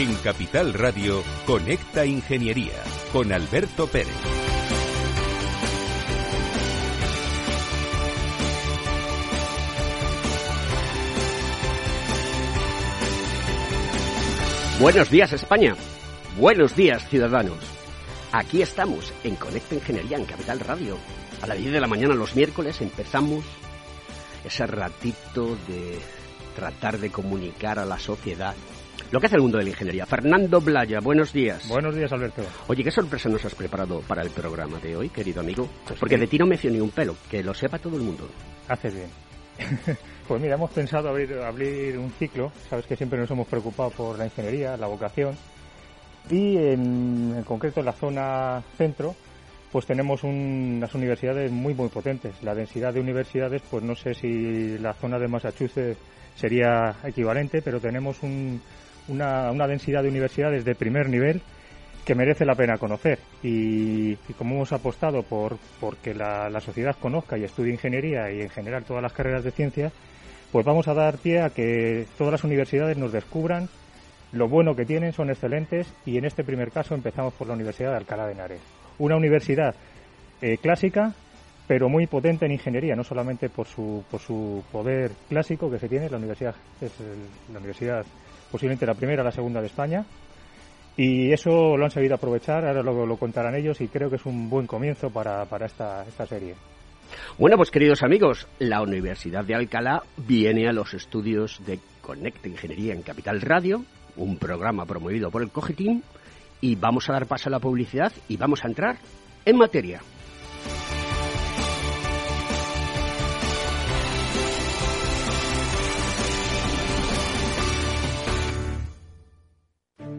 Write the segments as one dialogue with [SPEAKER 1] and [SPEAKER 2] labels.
[SPEAKER 1] En Capital Radio, Conecta Ingeniería con Alberto Pérez.
[SPEAKER 2] Buenos días España, buenos días ciudadanos. Aquí estamos en Conecta Ingeniería en Capital Radio. A las 10 de la mañana los miércoles empezamos ese ratito de tratar de comunicar a la sociedad lo que hace el mundo de la ingeniería. Fernando Blaya, buenos días.
[SPEAKER 3] Buenos días, Alberto.
[SPEAKER 2] Oye, ¿qué sorpresa nos has preparado para el programa de hoy, querido amigo? Porque de ti no me fío ni un pelo, que lo sepa todo el mundo.
[SPEAKER 3] Haces bien. pues mira, hemos pensado abrir, abrir un ciclo. Sabes que siempre nos hemos preocupado por la ingeniería, la vocación. Y en, en concreto en la zona centro, pues tenemos unas universidades muy, muy potentes. La densidad de universidades, pues no sé si la zona de Massachusetts sería equivalente, pero tenemos un, una, una densidad de universidades de primer nivel que merece la pena conocer. Y, como hemos apostado por porque la, sociedad conozca y estudie ingeniería y en general todas las carreras de ciencia, pues vamos a dar pie a que todas las universidades nos descubran lo bueno que tienen, son excelentes y en este primer caso empezamos por la Universidad de Alcalá de Henares. Una universidad eh, clásica, pero muy potente en ingeniería, no solamente por su, por su poder clásico que se tiene, la universidad es el, la universidad posiblemente la primera o la segunda de España. Y eso lo han sabido aprovechar, ahora lo, lo contarán ellos y creo que es un buen comienzo para, para esta, esta serie.
[SPEAKER 2] Bueno, pues queridos amigos, la Universidad de Alcalá viene a los estudios de Conecta Ingeniería en Capital Radio, un programa promovido por el Cogitín, y vamos a dar paso a la publicidad y vamos a entrar en materia.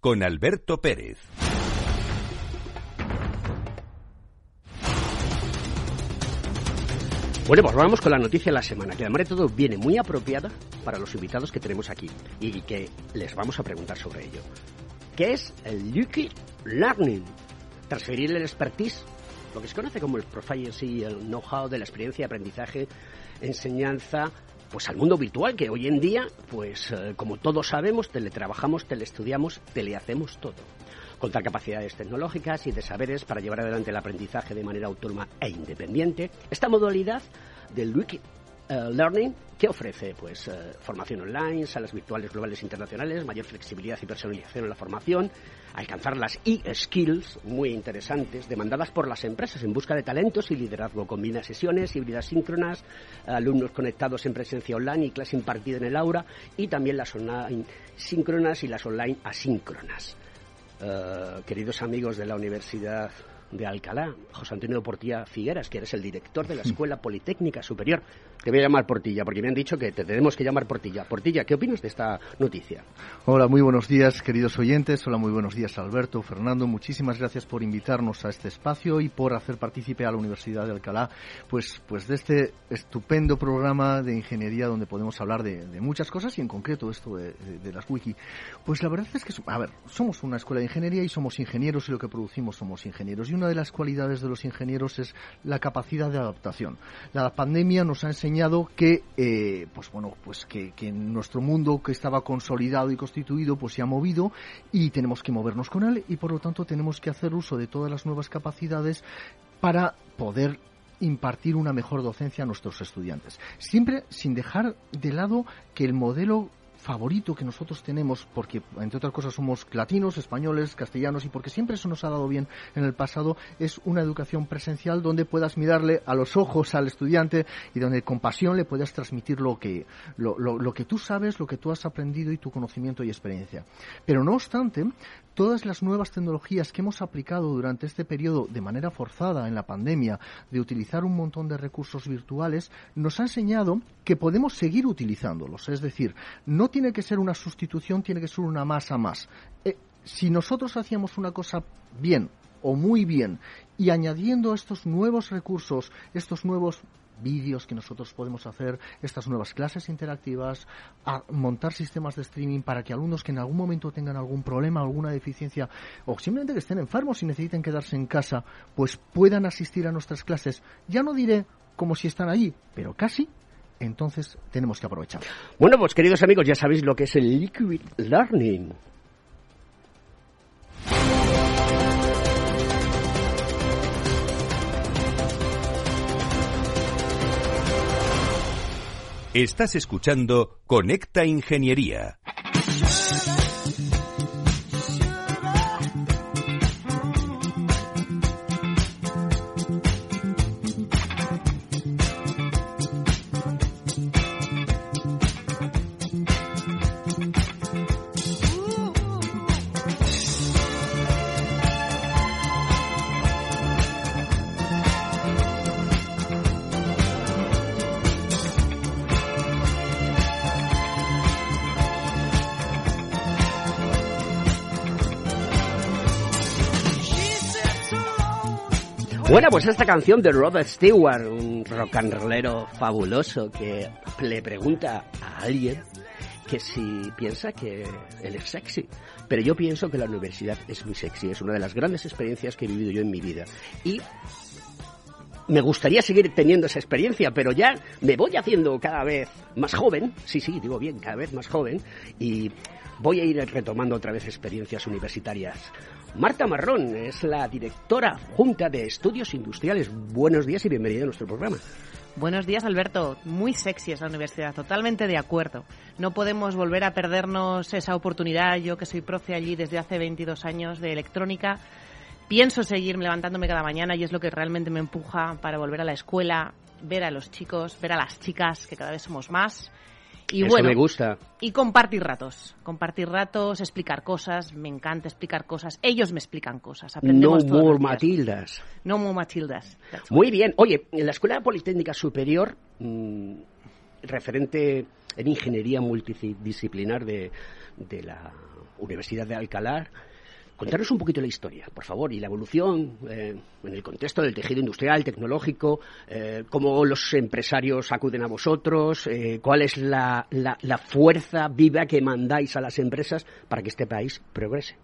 [SPEAKER 1] con Alberto Pérez.
[SPEAKER 2] Bueno, pues vamos con la noticia de la semana, que además de todo viene muy apropiada para los invitados que tenemos aquí y que les vamos a preguntar sobre ello. ¿Qué es el Liquid Learning? Transferir el expertise, lo que se conoce como el proficiency, el know-how de la experiencia de aprendizaje, enseñanza, pues al mundo virtual que hoy en día, pues eh, como todos sabemos, teletrabajamos, teleestudiamos, telehacemos todo. Contar capacidades tecnológicas y de saberes para llevar adelante el aprendizaje de manera autónoma e independiente. Esta modalidad del Uh, Learning, que ofrece pues uh, formación online, salas virtuales globales internacionales, mayor flexibilidad y personalización en la formación, alcanzar las e-skills muy interesantes demandadas por las empresas en busca de talentos y liderazgo. Combina sesiones híbridas síncronas, alumnos conectados en presencia online y clase impartida en el aula y también las online síncronas y las online asíncronas. Uh, queridos amigos de la Universidad de Alcalá, José Antonio Portilla Figueras, que eres el director de la Escuela Politécnica Superior. Te voy a llamar Portilla, porque me han dicho que te tenemos que llamar Portilla. Portilla, ¿qué opinas de esta noticia?
[SPEAKER 4] Hola, muy buenos días, queridos oyentes. Hola, muy buenos días, Alberto, Fernando. Muchísimas gracias por invitarnos a este espacio y por hacer partícipe a la Universidad de Alcalá, pues, pues de este estupendo programa de ingeniería donde podemos hablar de, de muchas cosas y en concreto esto de, de, de, las wiki. Pues la verdad es que, a ver, somos una escuela de ingeniería y somos ingenieros y lo que producimos somos ingenieros. Y una de las cualidades de los ingenieros es la capacidad de adaptación. La pandemia nos ha enseñado que, eh, pues bueno, pues que, que nuestro mundo que estaba consolidado y constituido, pues se ha movido y tenemos que movernos con él y por lo tanto tenemos que hacer uso de todas las nuevas capacidades para poder impartir una mejor docencia a nuestros estudiantes. Siempre sin dejar de lado que el modelo favorito que nosotros tenemos, porque entre otras cosas somos latinos, españoles, castellanos y porque siempre eso nos ha dado bien en el pasado, es una educación presencial donde puedas mirarle a los ojos al estudiante y donde con pasión le puedas transmitir lo que, lo, lo que tú sabes, lo que tú has aprendido y tu conocimiento y experiencia. Pero no obstante, todas las nuevas tecnologías que hemos aplicado durante este periodo de manera forzada en la pandemia, de utilizar un montón de recursos virtuales, nos ha enseñado que podemos seguir utilizándolos. Es decir, no tiene que ser una sustitución, tiene que ser una masa más. Eh, si nosotros hacíamos una cosa bien o muy bien y añadiendo estos nuevos recursos, estos nuevos vídeos que nosotros podemos hacer, estas nuevas clases interactivas, a montar sistemas de streaming para que alumnos que en algún momento tengan algún problema, alguna deficiencia o simplemente que estén enfermos y necesiten quedarse en casa, pues puedan asistir a nuestras clases. Ya no diré como si están allí, pero casi entonces tenemos que aprovechar.
[SPEAKER 2] Bueno, pues queridos amigos, ya sabéis lo que es el Liquid Learning.
[SPEAKER 1] Estás escuchando Conecta Ingeniería.
[SPEAKER 2] Bueno, pues esta canción de Rod Stewart, un rock and rollero fabuloso que le pregunta a alguien que si piensa que él es sexy. Pero yo pienso que la universidad es muy sexy, es una de las grandes experiencias que he vivido yo en mi vida. Y me gustaría seguir teniendo esa experiencia, pero ya me voy haciendo cada vez más joven, sí, sí, digo bien, cada vez más joven, y voy a ir retomando otra vez experiencias universitarias. Marta Marrón es la directora junta de estudios industriales. Buenos días y bienvenida a nuestro programa.
[SPEAKER 5] Buenos días, Alberto. Muy sexy es la universidad, totalmente de acuerdo. No podemos volver a perdernos esa oportunidad. Yo que soy profe allí desde hace 22 años de electrónica, pienso seguir levantándome cada mañana y es lo que realmente me empuja para volver a la escuela, ver a los chicos, ver a las chicas, que cada vez somos más, y
[SPEAKER 2] Eso
[SPEAKER 5] bueno,
[SPEAKER 2] me gusta.
[SPEAKER 5] y compartir ratos, compartir ratos, explicar cosas, me encanta explicar cosas, ellos me explican cosas,
[SPEAKER 2] No
[SPEAKER 5] aprendemos todos
[SPEAKER 2] more. Matildas.
[SPEAKER 5] No more Matildas.
[SPEAKER 2] Muy bien. Oye, en la Escuela Politécnica Superior, mm, referente en ingeniería multidisciplinar de, de la Universidad de Alcalá, contaros un poquito la historia, por favor, y la evolución eh, en el contexto del tejido industrial, tecnológico, eh, cómo los empresarios acuden a vosotros, eh, cuál es la- la fuerza viva que mandáis a las empresas para que este país progrese.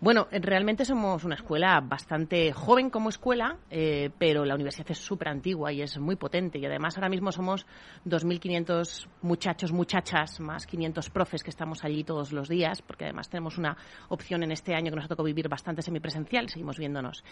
[SPEAKER 5] Bueno, eh, realmente somos una escuela bastante joven como escuela, eh, pero la universidad es súper antigua y es muy potente. Y además ahora mismo somos 2.500 muchachos, muchachas, más 500 profes que estamos allí todos los días, porque además tenemos una opción en este año que nos ha tocado vivir bastante semipresencial, seguimos viéndonos.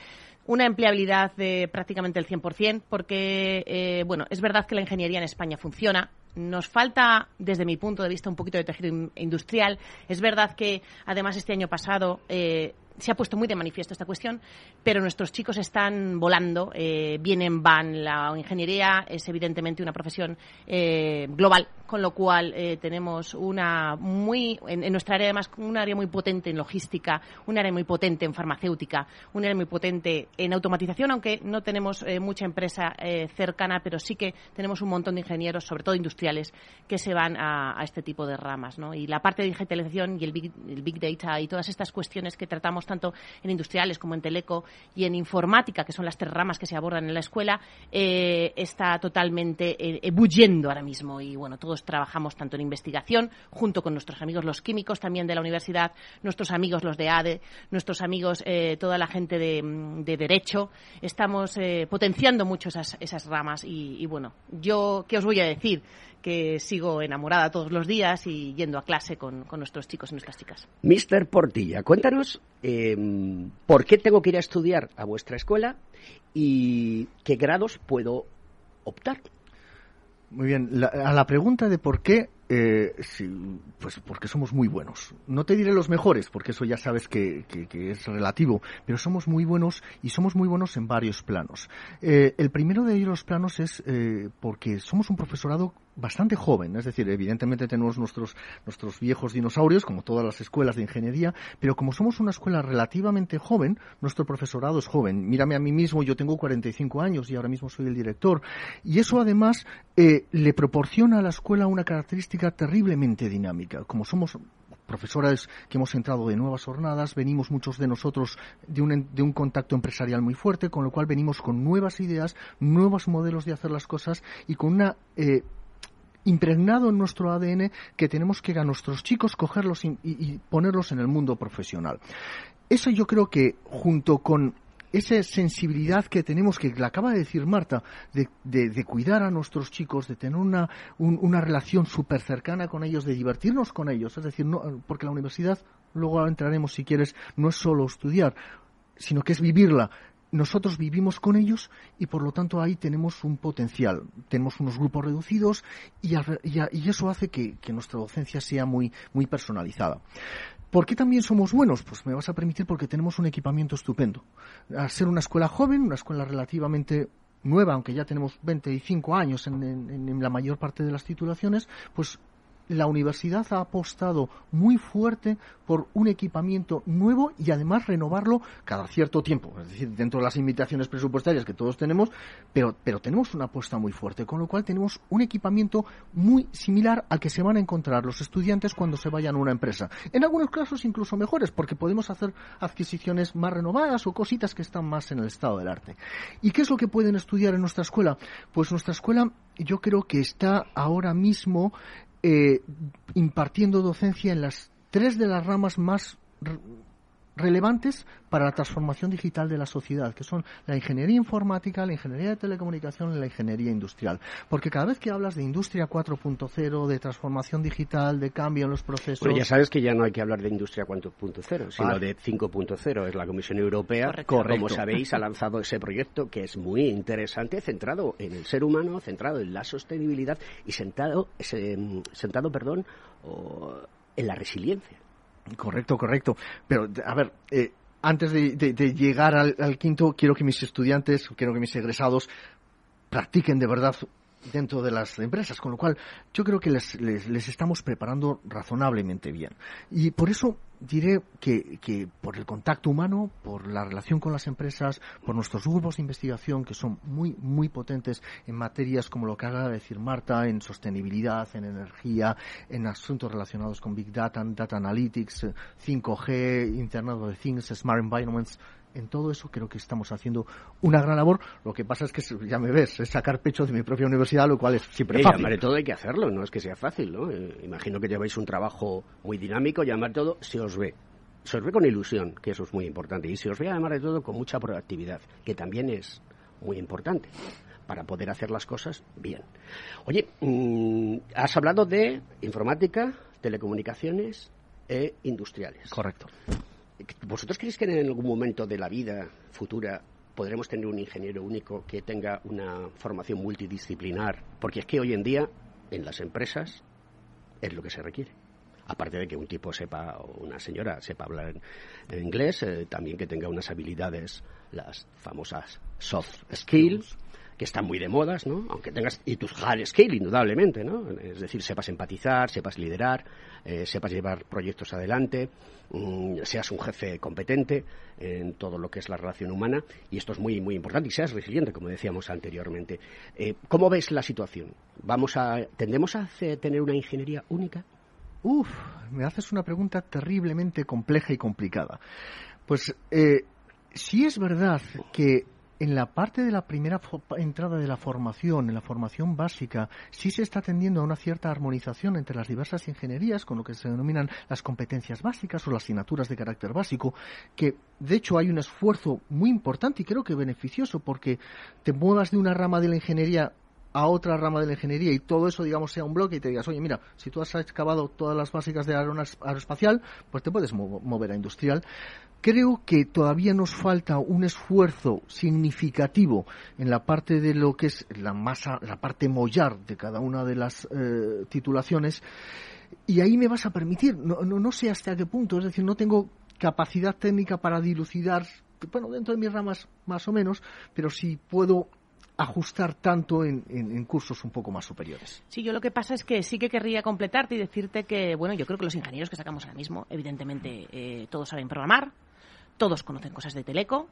[SPEAKER 5] Una empleabilidad de prácticamente el 100%, porque, eh, bueno, es verdad que la ingeniería en España funciona, nos falta, desde mi punto de vista, un poquito de tejido in- industrial. Es verdad que, además, este año pasado eh, se ha puesto muy de manifiesto esta cuestión, pero nuestros chicos están volando, eh, vienen, van. La ingeniería es, evidentemente, una profesión eh, global, con lo cual eh, tenemos una muy, en, nuestra área, además, un área muy potente en logística, un área muy potente en farmacéutica, un área muy potente en automatización, aunque no tenemos eh, mucha empresa cercana, pero sí que tenemos un montón de ingenieros, sobre todo industriales, que se van a, a este tipo de ramas. ¿no? Y la parte de digitalización y el big, el big Data y todas estas cuestiones que tratamos tanto en industriales como en teleco y en informática, que son las tres ramas que se abordan en la escuela, eh, está totalmente eh, ahora mismo. Y bueno, todos trabajamos tanto en investigación, junto con nuestros amigos los químicos también de la universidad, nuestros amigos los de ADE, nuestros amigos, eh, toda la gente de, de Derecho. Estamos eh, potenciando mucho esas, ramas. Y bueno, yo, ¿qué os voy a decir? Que sigo enamorada todos los días y yendo a clase con, con nuestros chicos y nuestras chicas.
[SPEAKER 2] Mister Portilla, cuéntanos eh, por qué tengo que ir a estudiar a vuestra escuela y qué grados puedo optar.
[SPEAKER 4] Muy bien, la, a la pregunta de por qué, eh, sí, pues porque somos muy buenos. No te diré los mejores, porque eso ya sabes que, que, que es relativo, pero somos muy buenos y somos muy buenos en varios planos. Eh, el primero de ellos los planos es eh, porque somos un profesorado bastante joven, es decir, evidentemente tenemos nuestros, nuestros viejos dinosaurios, como todas las escuelas de ingeniería, pero como somos una escuela relativamente joven, nuestro profesorado es joven. Mírame a mí mismo, yo tengo 45 años y ahora mismo soy el director. Y eso además eh, le proporciona a la escuela una característica terriblemente dinámica. Como somos profesores que hemos entrado de nuevas jornadas, venimos muchos de nosotros de un, de un, contacto empresarial muy fuerte, con lo cual venimos con nuevas ideas, nuevos modelos de hacer las cosas y con una eh, impregnado en nuestro ADN que tenemos que a nuestros chicos cogerlos y, ponerlos en el mundo profesional. Eso yo creo que junto con esa sensibilidad que tenemos, que la acaba de decir Marta, de, de, de cuidar a nuestros chicos, de tener una, un, una relación súper cercana con ellos, de divertirnos con ellos, es decir, no, porque la universidad, luego entraremos si quieres, no es solo estudiar, sino que es vivirla, nosotros vivimos con ellos y por lo tanto ahí tenemos un potencial. Tenemos unos grupos reducidos y, eso hace que, nuestra docencia sea muy, muy personalizada. ¿Por qué también somos buenos? Pues me vas a permitir porque tenemos un equipamiento estupendo. Al ser una escuela joven, una escuela relativamente nueva, aunque ya tenemos 25 años en, en, en la mayor parte de las titulaciones, pues la universidad ha apostado muy fuerte por un equipamiento nuevo y además renovarlo cada cierto tiempo, es decir, dentro de las limitaciones presupuestarias que todos tenemos, pero, pero tenemos una apuesta muy fuerte, con lo cual tenemos un equipamiento muy similar al que se van a encontrar los estudiantes cuando se vayan a una empresa. En algunos casos incluso mejores, porque podemos hacer adquisiciones más renovadas o cositas que están más en el estado del arte. ¿Y qué es lo que pueden estudiar en nuestra escuela? Pues nuestra escuela yo creo que está ahora mismo eh, impartiendo docencia en las tres de las ramas más relevantes para la transformación digital de la sociedad, que son la ingeniería informática, la ingeniería de telecomunicación y la ingeniería industrial. Porque cada vez que hablas de industria 4.0, de transformación digital, de cambio en los procesos...
[SPEAKER 2] Bueno, ya sabes que ya no hay que hablar de industria 4.0, sino vale. de 5.0. Es la Comisión Europea, Correcto. como sabéis, ha lanzado ese proyecto que es muy interesante, centrado en el ser humano, centrado en la sostenibilidad y sentado, sentado perdón, en la resiliencia.
[SPEAKER 4] Correcto, correcto. Pero, a ver, eh, antes de, llegar al, al, quinto, quiero que mis estudiantes, quiero que mis egresados practiquen de verdad dentro de las empresas, con lo cual yo creo que les, les estamos preparando razonablemente bien. Y por eso diré que, que, por el contacto humano, por la relación con las empresas, por nuestros grupos de investigación que son muy, muy potentes en materias como lo que acaba de decir Marta, en sostenibilidad, en energía, en asuntos relacionados con Big Data, Data Analytics, 5G, Internet of Things, Smart Environments, en todo eso creo que estamos haciendo una gran labor. Lo que pasa es que, ya me ves, es sacar pecho de mi propia universidad, lo cual es siempre fácil.
[SPEAKER 2] Llamar todo hay que hacerlo, no es que sea fácil, ¿no? Eh, imagino que lleváis un trabajo muy dinámico, llamar todo se os ve. Se os ve con ilusión, que eso es muy importante. Y se os ve, además de todo, con mucha proactividad, que también es muy importante para poder hacer las cosas bien. Oye, mmm, has hablado de informática, telecomunicaciones e industriales.
[SPEAKER 4] Correcto.
[SPEAKER 2] ¿Vosotros creéis que en algún momento de la vida futura podremos tener un ingeniero único que tenga una formación multidisciplinar? Porque es que hoy en día, en las empresas, es lo que se requiere. Aparte de que un tipo sepa, o una señora sepa hablar en, inglés, eh, también que tenga unas habilidades, las famosas soft skills, que están muy de modas, ¿no? Aunque tengas y tus hard skill indudablemente, ¿no? Es decir, sepas empatizar, sepas liderar, eh, sepas llevar proyectos adelante, mmm, seas un jefe competente en todo lo que es la relación humana y esto es muy muy importante y seas resiliente, como decíamos anteriormente. Eh, ¿Cómo ves la situación? Vamos a tendemos a tener una ingeniería única,
[SPEAKER 4] Uf, me haces una pregunta terriblemente compleja y complicada. Pues eh, sí es verdad que en la parte de la primera entrada de la formación, en la formación básica, sí se está tendiendo a una cierta armonización entre las diversas ingenierías, con lo que se denominan las competencias básicas o las asignaturas de carácter básico, que de hecho hay un esfuerzo muy importante y creo que beneficioso porque te muevas de una rama de la ingeniería a otra rama de la ingeniería y todo eso, digamos, sea un bloque y te digas, oye, mira, si tú has excavado todas las básicas de aeroespacial, pues te puedes mover a industrial. Creo que todavía nos falta un esfuerzo significativo en la parte de lo que es la masa, la parte mollar de cada una de las eh, titulaciones. Y ahí me vas a permitir, no, no, no sé hasta qué punto, es decir, no tengo capacidad técnica para dilucidar bueno, dentro de mis ramas más o menos, pero sí puedo ajustar tanto en, cursos un poco más superiores.
[SPEAKER 5] Sí, yo lo que pasa es que sí que querría completarte y decirte que, bueno, yo creo que los ingenieros que sacamos ahora mismo, evidentemente, eh, todos saben programar, todos conocen cosas de teleco.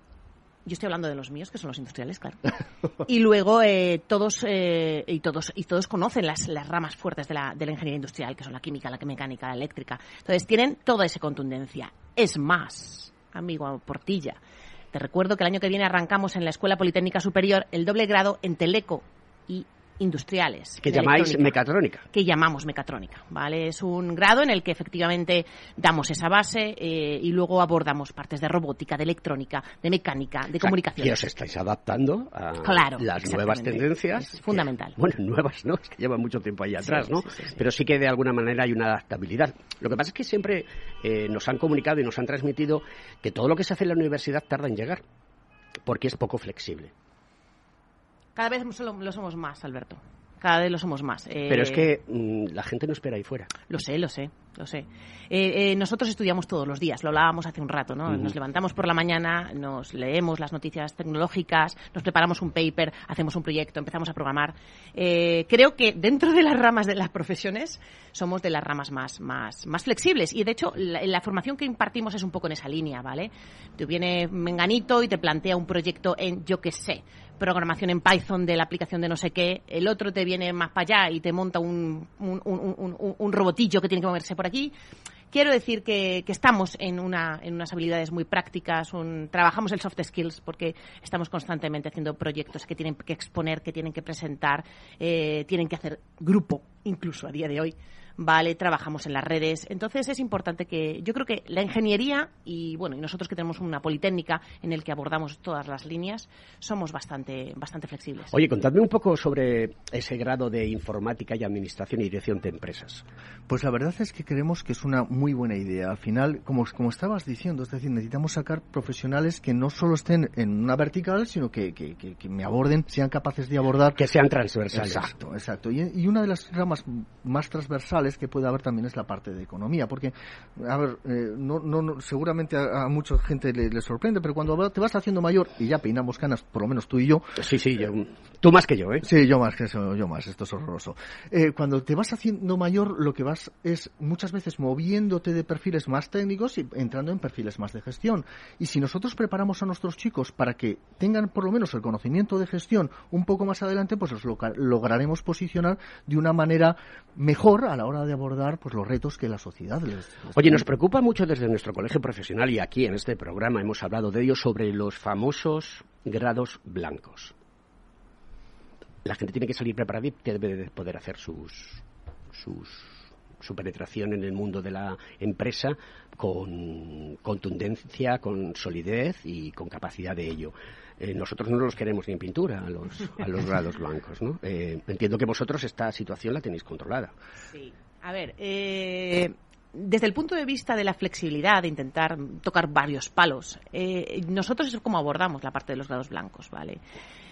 [SPEAKER 5] Yo estoy hablando de los míos, que son los industriales, claro. y luego eh, todos eh, y todos y todos conocen las, las ramas fuertes de la, de la ingeniería industrial, que son la química, la mecánica, la eléctrica. Entonces tienen toda esa contundencia. Es más, amigo Portilla, te recuerdo que el año que viene arrancamos en la Escuela Politécnica Superior el doble grado en Teleco y industriales.
[SPEAKER 2] Que llamáis mecatrónica.
[SPEAKER 5] Que llamamos mecatrónica, ¿vale? Es un grado en el que efectivamente damos esa base eh, y luego abordamos partes de robótica, de electrónica, de mecánica, de comunicación.
[SPEAKER 2] Y os estáis adaptando a las nuevas tendencias.
[SPEAKER 5] Es fundamental.
[SPEAKER 2] bueno, nuevas, ¿no? Es que llevan mucho tiempo ahí atrás, ¿no? Pero sí que de alguna manera hay una adaptabilidad. Lo que pasa es que siempre eh, nos han comunicado y nos han transmitido que todo lo que se hace en la universidad tarda en llegar, porque es poco flexible.
[SPEAKER 5] Cada vez lo somos más, Alberto. Cada vez lo somos más.
[SPEAKER 2] Pero es eh, que mm, la gente no espera ahí fuera.
[SPEAKER 5] Lo sé, lo sé lo sé. Eh, eh, nosotros estudiamos todos los días, lo hablábamos hace un rato, ¿no? Nos levantamos por la mañana, nos leemos las noticias tecnológicas, nos preparamos un paper, hacemos un proyecto, empezamos a programar. Eh, creo que dentro de las ramas de las profesiones somos de las ramas más, más, más flexibles y de hecho la, la formación que impartimos es un poco en esa línea, ¿vale? Te viene Menganito y te plantea un proyecto en, yo qué sé, programación en Python de la aplicación de no sé qué, el otro te viene más para allá y te monta un, un, un, un robotillo que tiene que moverse por aquí. Quiero decir que, estamos en, una, en unas habilidades muy prácticas, trabajamos el soft skills porque estamos constantemente haciendo proyectos que tienen que exponer, que tienen que presentar, eh, tienen que hacer grupo, incluso a día de hoy. ¿Vale? Trabajamos en las redes. Entonces es importante que, yo creo que la ingeniería y, bueno, y nosotros que tenemos una politécnica en el que abordamos todas las líneas, somos bastante, bastante flexibles.
[SPEAKER 2] Oye, contadme un poco sobre ese grado de informática y administración y dirección de empresas.
[SPEAKER 4] Pues la verdad es que creemos que es una muy buena idea. Al final, como, como estabas diciendo, es decir, necesitamos sacar profesionales que no solo estén en una vertical, sino que, que, que, me aborden, sean capaces de abordar.
[SPEAKER 2] Que sean transversales.
[SPEAKER 4] Exacto, exacto. Y, y una de las ramas más transversales que puede haber también es la parte de economía, porque, a ver, eh, no, no, seguramente a, mucha gente le, sorprende, pero cuando te vas haciendo mayor, y ya peinamos canas, por lo menos tú y yo.
[SPEAKER 2] Sí, sí, tú más que yo, ¿eh?
[SPEAKER 4] Sí, yo más que eso, yo más, esto es horroroso. Eh, cuando te vas haciendo mayor, lo que vas es muchas veces moviéndote de perfiles más técnicos y entrando en perfiles más de gestión. Y si nosotros preparamos a nuestros chicos para que tengan por lo menos el conocimiento de gestión un poco más adelante, pues los lograremos posicionar de una manera mejor a la hora de abordar pues, los retos que la sociedad les,
[SPEAKER 2] Oye, nos preocupa mucho desde nuestro colegio profesional y aquí en este programa hemos hablado de ello sobre los famosos grados blancos. La gente tiene que salir preparada y debe de poder hacer sus, sus su penetración en el mundo de la empresa con contundencia, con solidez y con capacidad de ello. Eh, nosotros no los queremos ni en pintura a los, a los grados blancos, ¿no? Eh, entiendo que vosotros esta situación la tenéis controlada.
[SPEAKER 5] Sí. A ver, eh, desde el punto de vista de la flexibilidad, de intentar tocar varios palos, eh, nosotros es como abordamos la parte de los grados blancos, ¿vale?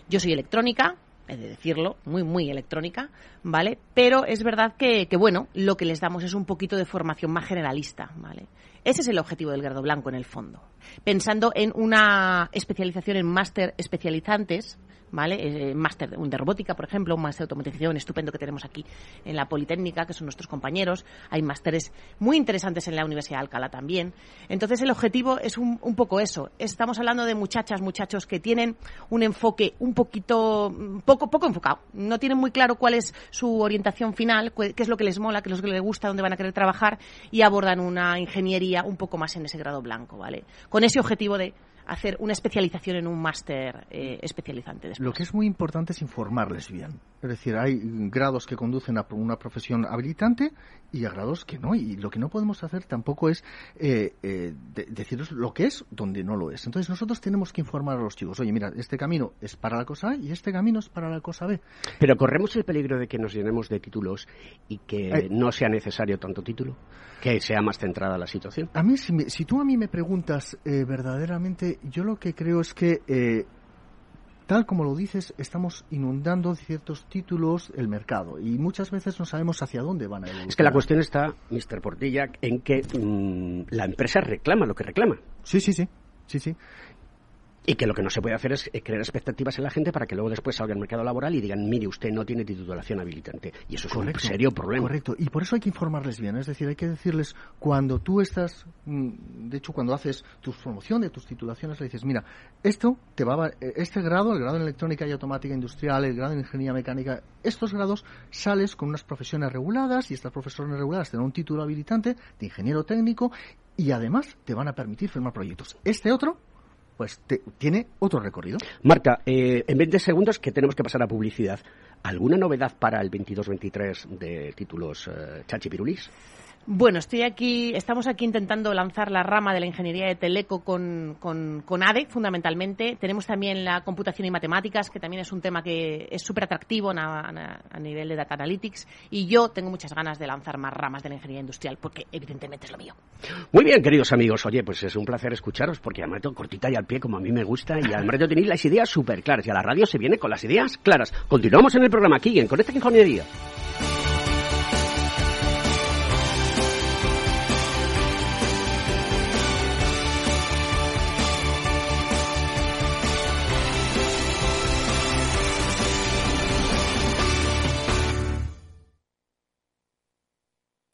[SPEAKER 5] Yo soy electrónica, he de decirlo, muy, muy electrónica, ¿vale? Pero es verdad que, que, bueno, lo que les damos es un poquito de formación más generalista, ¿vale? Ese es el objetivo del grado blanco en el fondo. Pensando en una especialización en máster especializantes, ¿vale? Eh, máster de robótica, por ejemplo, un máster de automatización estupendo que tenemos aquí en la Politécnica, que son nuestros compañeros. Hay másteres muy interesantes en la Universidad de Alcalá también. Entonces, el objetivo es un, un poco eso. Estamos hablando de muchachas, muchachos que tienen un enfoque un poquito, poco, poco enfocado. No tienen muy claro cuál es su orientación final, qué es lo que les mola, qué es lo que les gusta, dónde van a querer trabajar y abordan una ingeniería un poco más en ese grado blanco, ¿vale? Con ese objetivo de hacer una especialización en un máster eh, especializante. Después.
[SPEAKER 4] Lo que es muy importante es informarles bien. Es decir, hay grados que conducen a una profesión habilitante y a grados que no. Y lo que no podemos hacer tampoco es eh, eh deciros lo que es donde no lo es. Entonces nosotros tenemos que informar a los chicos, oye, mira, este camino es para la cosa A y este camino es para la cosa B.
[SPEAKER 2] Pero corremos el peligro de que nos llenemos de títulos y que eh, no sea necesario tanto título, que sea más centrada la situación.
[SPEAKER 4] A mí, si, si tú a mí me preguntas eh, yo lo que creo es que tal como lo dices, estamos inundando ciertos títulos el mercado y muchas veces no sabemos hacia dónde van a ir.
[SPEAKER 2] Es que la cuestión está, Mr. Portilla, en que mm, la empresa reclama lo que reclama.
[SPEAKER 4] Sí, sí, sí. Sí, sí.
[SPEAKER 2] Y que lo que no se puede hacer es crear expectativas en la gente para que luego después salga al mercado laboral y digan, mire, usted no tiene titulación habilitante. Y eso es un serio problema.
[SPEAKER 4] Correcto. Y por eso hay que informarles bien. Es decir, hay que decirles, cuando tú estás, mm, de hecho, cuando haces tu promoción de tus titulaciones, le dices, mira, esto te va a, este grado, el grado en electrónica y automática industrial, el grado en ingeniería mecánica, estos grados sales con unas profesiones reguladas y estas profesiones reguladas te dan un título habilitante de ingeniero técnico y además te van a permitir firmar proyectos. Este otro pues tiene otro recorrido.
[SPEAKER 2] Marta, eh, en 20 segundos que tenemos que pasar a publicidad. ¿Alguna novedad para el 22-23 de títulos eh, Chachi Pirulis?
[SPEAKER 5] Bueno, estoy aquí, estamos aquí intentando lanzar la rama de la ingeniería de teleco con, con, ADE, fundamentalmente. Tenemos también la computación y matemáticas, que también es un tema que es súper atractivo a, nivel de data analytics. Y yo tengo muchas ganas de lanzar más ramas de la ingeniería industrial, porque evidentemente es lo mío.
[SPEAKER 2] Muy bien, queridos amigos. Oye, pues es un placer escucharos, porque además cortita y al pie, como a mí me gusta, y además yo tenéis las ideas súper claras. Y a la radio se viene con las ideas claras. Continuamos en el programa aquí, en Conecta Ingeniería.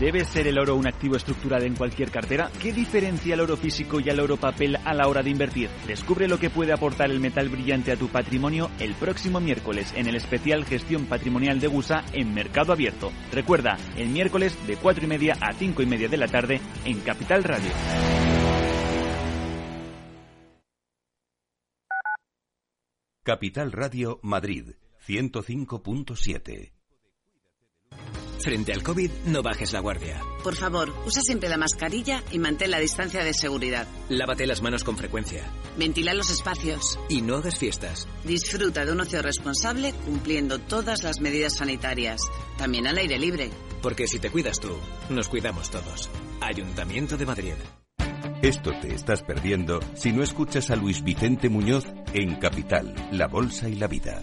[SPEAKER 6] ¿Debe ser el oro un activo estructural en cualquier cartera? ¿Qué diferencia el oro físico y el oro papel a la hora de invertir? Descubre lo que puede aportar el metal brillante a tu patrimonio el próximo miércoles en el especial Gestión Patrimonial de Gusa en Mercado Abierto. Recuerda, el miércoles de 4 y media a 5 y media de la tarde en Capital Radio.
[SPEAKER 1] Capital Radio Madrid 105.7
[SPEAKER 7] Frente al COVID, no bajes la guardia.
[SPEAKER 8] Por favor, usa siempre la mascarilla y mantén la distancia de seguridad.
[SPEAKER 7] Lávate las manos con frecuencia.
[SPEAKER 8] Ventila los espacios.
[SPEAKER 7] Y no hagas fiestas.
[SPEAKER 8] Disfruta de un ocio responsable cumpliendo todas las medidas sanitarias. También al aire libre.
[SPEAKER 7] Porque si te cuidas tú, nos cuidamos todos. Ayuntamiento de Madrid.
[SPEAKER 1] Esto te estás perdiendo si no escuchas a Luis Vicente Muñoz en Capital, La Bolsa y la Vida.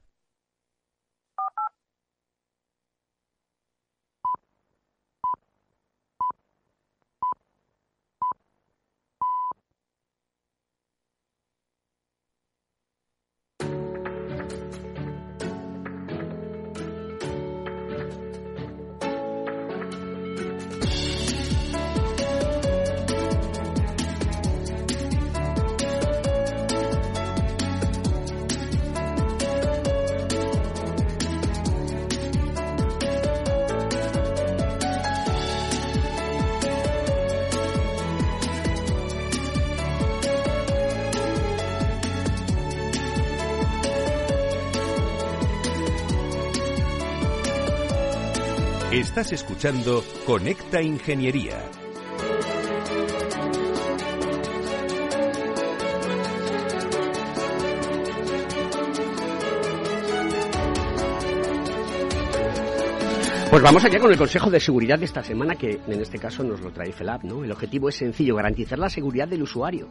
[SPEAKER 1] Estás escuchando Conecta Ingeniería.
[SPEAKER 2] Pues vamos allá con el Consejo de Seguridad de esta semana, que en este caso nos lo trae FELAB, ¿no? El objetivo es sencillo, garantizar la seguridad del usuario.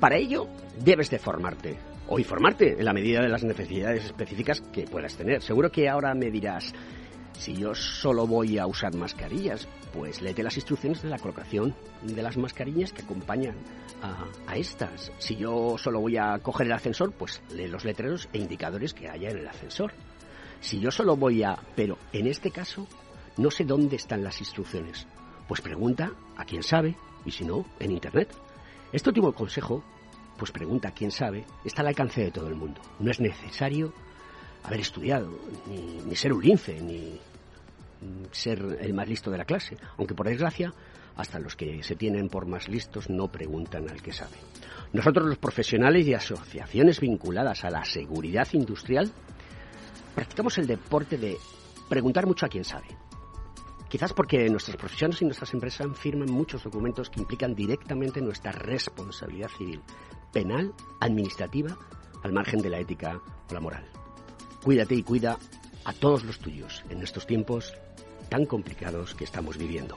[SPEAKER 2] Para ello, debes de formarte, o informarte en la medida de las necesidades específicas que puedas tener. Seguro que ahora me dirás, si yo solo voy a usar mascarillas, pues léete las instrucciones de la colocación de las mascarillas que acompañan a, a, estas. Si yo solo voy a coger el ascensor, pues lee los letreros e indicadores que haya en el ascensor. Si yo solo voy a... Pero en este caso, no sé dónde están las instrucciones. Pues pregunta a quien sabe, y si no, en Internet. Este último consejo, pues pregunta a quien sabe, está al alcance de todo el mundo. No es necesario haber estudiado, ni, ni ser un lince, ni ser el más listo de la clase. Aunque por desgracia, hasta los que se tienen por más listos no preguntan al que sabe. Nosotros los profesionales y asociaciones vinculadas a la seguridad industrial practicamos el deporte de preguntar mucho a quien sabe. Quizás porque nuestros profesionales y nuestras empresas firman muchos documentos que implican directamente nuestra responsabilidad civil, penal, administrativa, al margen de la ética o la moral. Cuídate y cuida a todos los tuyos en estos tiempos tan complicados que estamos viviendo.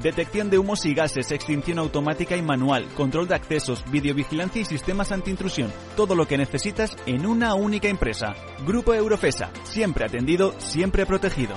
[SPEAKER 6] Detección de humos y gases, extinción automática y manual, control de accesos, videovigilancia y sistemas antiintrusión. Todo lo que necesitas en una única empresa. Grupo Eurofesa. Siempre atendido, siempre protegido.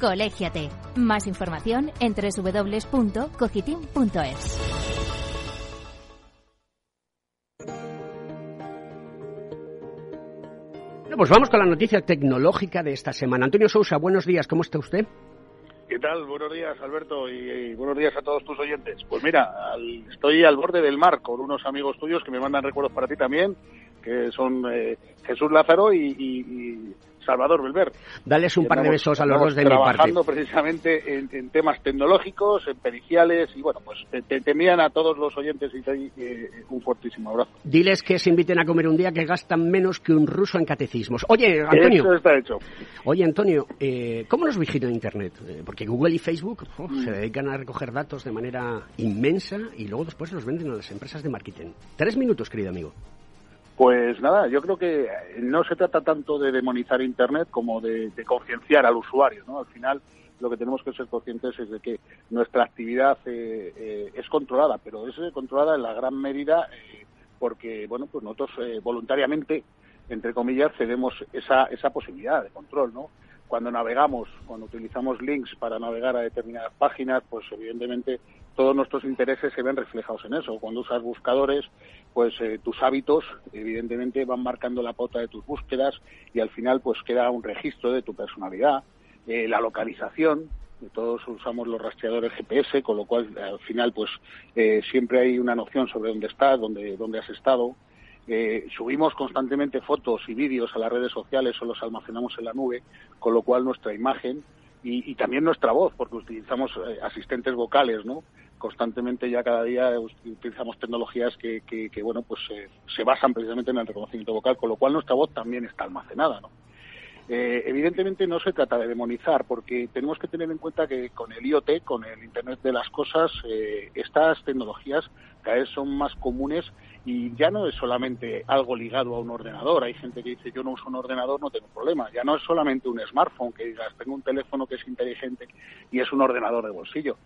[SPEAKER 9] Colégiate. Más información en www.cogitim.es.
[SPEAKER 2] Bueno, pues vamos con la noticia tecnológica de esta semana. Antonio Sousa, buenos días, ¿cómo está usted?
[SPEAKER 10] ¿Qué tal? Buenos días, Alberto, y, y buenos días a todos tus oyentes. Pues mira, al, estoy al borde del mar con unos amigos tuyos que me mandan recuerdos para ti también, que son eh, Jesús Lázaro y, y, y Salvador Belver.
[SPEAKER 2] Dales un par de besos a los dos de mi parte.
[SPEAKER 10] Trabajando precisamente en, en, temas tecnológicos, en periciales, y bueno, pues te, te, envían a todos los oyentes y te, eh, un fortísimo abrazo.
[SPEAKER 2] Diles que se inviten a comer un día que gastan menos que un ruso en catecismos. Oye, Antonio.
[SPEAKER 10] Eso está hecho.
[SPEAKER 2] Oye, Antonio, eh, ¿cómo nos vigila Internet? Eh, porque Google y Facebook oh, mm. se dedican a recoger datos de manera inmensa y luego después los venden a las empresas de marketing. Tres minutos, querido amigo.
[SPEAKER 10] Pues nada, yo creo que no se trata tanto de demonizar Internet como de, concienciar al usuario, ¿no? Al final lo que tenemos que ser conscientes es de que nuestra actividad eh, eh, es controlada, pero es controlada en la gran medida eh, porque, bueno, pues nosotros eh, voluntariamente, entre comillas, cedemos esa, esa posibilidad de control, ¿no? Cuando navegamos, cuando utilizamos links para navegar a determinadas páginas, pues evidentemente todos nuestros intereses se ven reflejados en eso. Cuando usas buscadores, pues eh, tus hábitos evidentemente van marcando la pauta de tus búsquedas y al final pues queda un registro de tu personalidad, eh, la localización, todos usamos los rastreadores GPS, con lo cual al final pues eh, siempre hay una noción sobre dónde estás, dónde, dónde has estado. Eh, subimos constantemente fotos y vídeos a las redes sociales o los almacenamos en la nube, con lo cual nuestra imagen y, también nuestra voz, porque utilizamos eh, asistentes vocales, ¿no? constantemente ya cada día utilizamos tecnologías que, que, bueno, pues se basan precisamente en el reconocimiento vocal, con lo cual nuestra voz también está almacenada, ¿no? Eh, evidentemente no se trata de demonizar, porque tenemos que tener en cuenta que con el IoT, con el Internet de las Cosas, eh, estas tecnologías cada vez son más comunes y ya no es solamente algo ligado a un ordenador. Hay gente que dice yo no uso un ordenador, no tengo problema. Ya no es solamente un smartphone que digas tengo un teléfono que es inteligente y es un ordenador de bolsillo.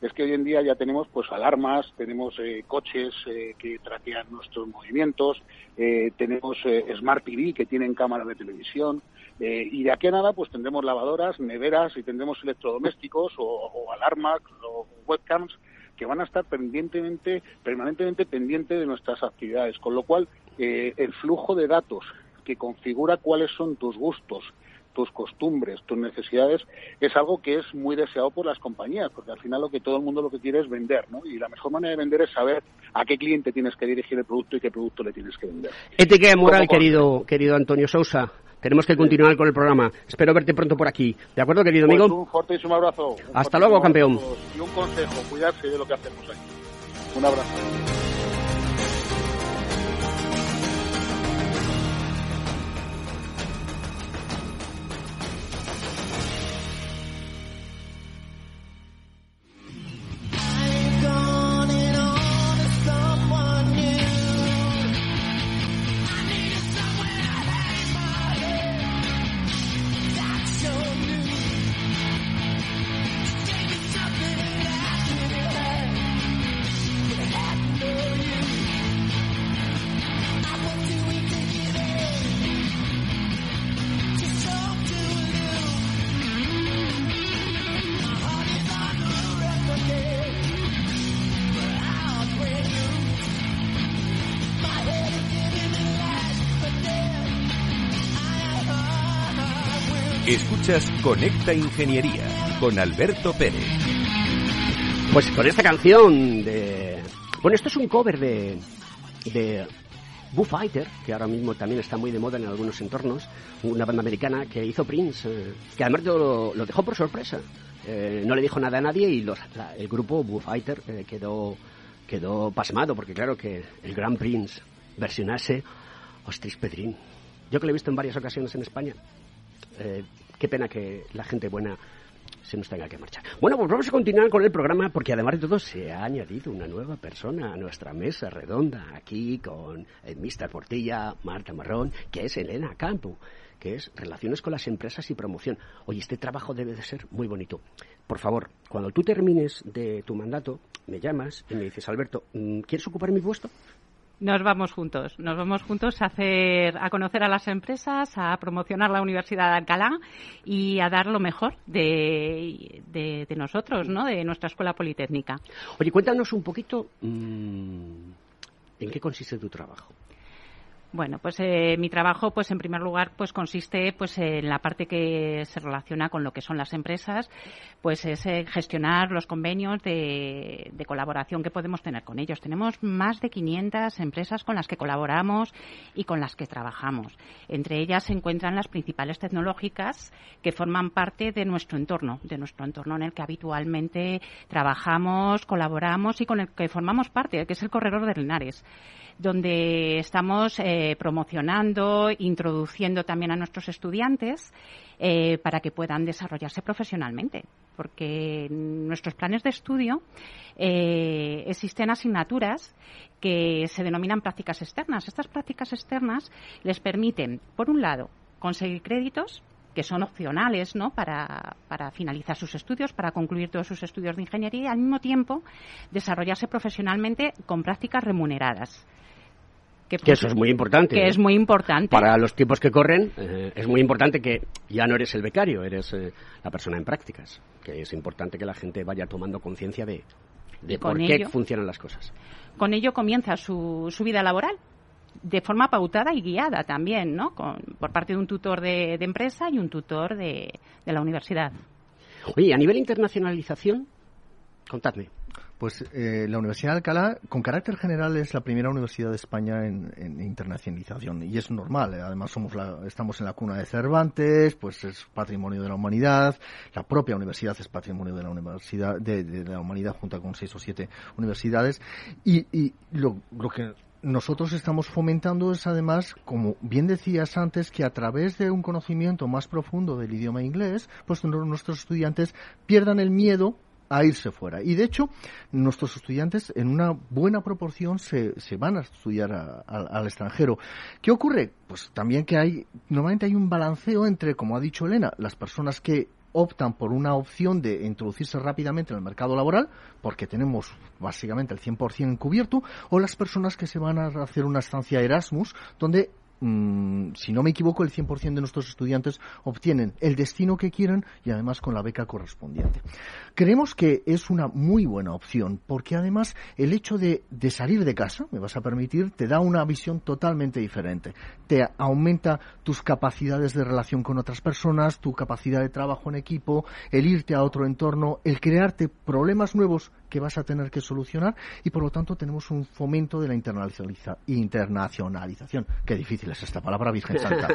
[SPEAKER 10] Es que hoy en día ya tenemos pues alarmas, tenemos eh, coches que traquean nuestros movimientos, tenemos smart TV que tienen cámara de televisión. Eh, y de aquí a nada, pues tendremos lavadoras, neveras y tendremos electrodomésticos o, alarmas o webcams que van a estar pendientemente, permanentemente pendientes de nuestras actividades. Con lo cual, eh, el flujo de datos que configura cuáles son tus gustos, tus costumbres, tus necesidades, es algo que es muy deseado por las compañías, porque al final lo que todo el mundo lo que quiere es vender, ¿no? Y la mejor manera de vender es saber a qué cliente tienes que dirigir el producto y qué producto le tienes que vender.
[SPEAKER 2] Ética moral, querido, querido Antonio Sousa. Tenemos que continuar con el programa. Espero verte pronto por aquí. ¿De acuerdo, querido
[SPEAKER 10] pues
[SPEAKER 2] amigo?
[SPEAKER 10] un fortísimo abrazo.
[SPEAKER 2] Hasta luego, campeón.
[SPEAKER 10] Y un consejo, cuidarse de lo que hacemos aquí. Un abrazo.
[SPEAKER 1] Conecta Ingeniería con Alberto Pérez.
[SPEAKER 2] Pues con esta canción de... Bueno, esto es un cover de, de Boo Fighter, que ahora mismo también está muy de moda en algunos entornos, una banda americana que hizo Prince, eh, que además lo, dejó por sorpresa. Eh, no le dijo nada a nadie y los, el grupo Boo Fighter eh, quedó, quedó pasmado, porque claro que el gran Prince versionase Ostris Pedrín. Yo que lo he visto en varias ocasiones en España, Qué pena que la gente buena se nos tenga que marchar. Bueno, pues vamos a continuar con el programa porque además de todo se ha añadido una nueva persona a nuestra mesa redonda aquí con el Mr. Portilla, Marta Marrón, que es Elena Campo, que es Relaciones con las Empresas y Promoción. Oye, este trabajo debe de ser muy bonito. Por favor, cuando tú termines de tu mandato, me llamas y me dices, Alberto, ¿quieres ocupar mi puesto?
[SPEAKER 11] Nos vamos juntos, nos vamos juntos a hacer, a conocer a las empresas, a promocionar la Universidad de Alcalá y a dar lo mejor de, nosotros, ¿no? De nuestra escuela politécnica.
[SPEAKER 2] Oye, cuéntanos un poquito mm, en qué consiste tu trabajo.
[SPEAKER 11] Bueno, pues eh, mi trabajo, pues en primer lugar, pues consiste, pues en la parte que se relaciona con lo que son las empresas, pues es eh, gestionar los convenios de, colaboración que podemos tener con ellos. Tenemos más de 500 empresas con las que colaboramos y con las que trabajamos. Entre ellas se encuentran las principales tecnológicas que forman parte de nuestro entorno, de nuestro entorno en el que habitualmente trabajamos, colaboramos y con el que formamos parte, que es el corredor de Linares donde estamos eh, promocionando, introduciendo también a nuestros estudiantes eh, para que puedan desarrollarse profesionalmente. Porque en nuestros planes de estudio eh, existen asignaturas que se denominan prácticas externas. Estas prácticas externas les permiten, por un lado, conseguir créditos que son opcionales ¿no? para, para, finalizar sus estudios, para concluir todos sus estudios de ingeniería y al mismo tiempo desarrollarse profesionalmente con prácticas remuneradas.
[SPEAKER 2] Que, eso es muy importante.
[SPEAKER 11] Que es muy importante.
[SPEAKER 2] Para los tiempos que corren, eh, es muy importante que ya no eres el becario, eres eh, la persona en prácticas. Que es importante que la gente vaya tomando conciencia de, de por qué funcionan las cosas.
[SPEAKER 11] Con ello comienza su, su vida laboral de forma pautada y guiada también, ¿no? por parte de un tutor de, de empresa y un tutor de, de, la universidad.
[SPEAKER 2] Oye, a nivel internacionalización, contadme.
[SPEAKER 4] Pues eh, la Universidad de Alcalá, con carácter general, es la primera universidad de España en, internacionalización y es normal. Eh, además, somos la, estamos en la cuna de Cervantes, pues es patrimonio de la humanidad. La propia universidad es patrimonio de la universidad de, la humanidad, junto con seis o siete universidades. Y, y lo, lo que nosotros estamos fomentando es además, como bien decías antes, que a través de un conocimiento más profundo del idioma inglés, pues nuestros estudiantes pierdan el miedo a irse fuera. Y de hecho, nuestros estudiantes en una buena proporción se, se van a estudiar al extranjero. ¿Qué ocurre? Pues también que hay, normalmente hay un balanceo entre, como ha dicho Elena, las personas que optan por una opción de introducirse rápidamente en el mercado laboral, porque tenemos básicamente el 100% cubierto, o las personas que se van a hacer una estancia Erasmus, donde Mm, si no me equivoco, el 100% de nuestros estudiantes obtienen el destino que quieran y además con la beca correspondiente. Creemos que es una muy buena opción porque además el hecho de, de salir de casa, me vas a permitir, te da una visión totalmente diferente. Te aumenta tus capacidades de relación con otras personas, tu capacidad de trabajo en equipo, el irte a otro entorno, el crearte problemas nuevos que vas a tener que solucionar y por lo tanto tenemos un fomento de la internacionalización. Qué difícil es esta palabra, Virgen Santa.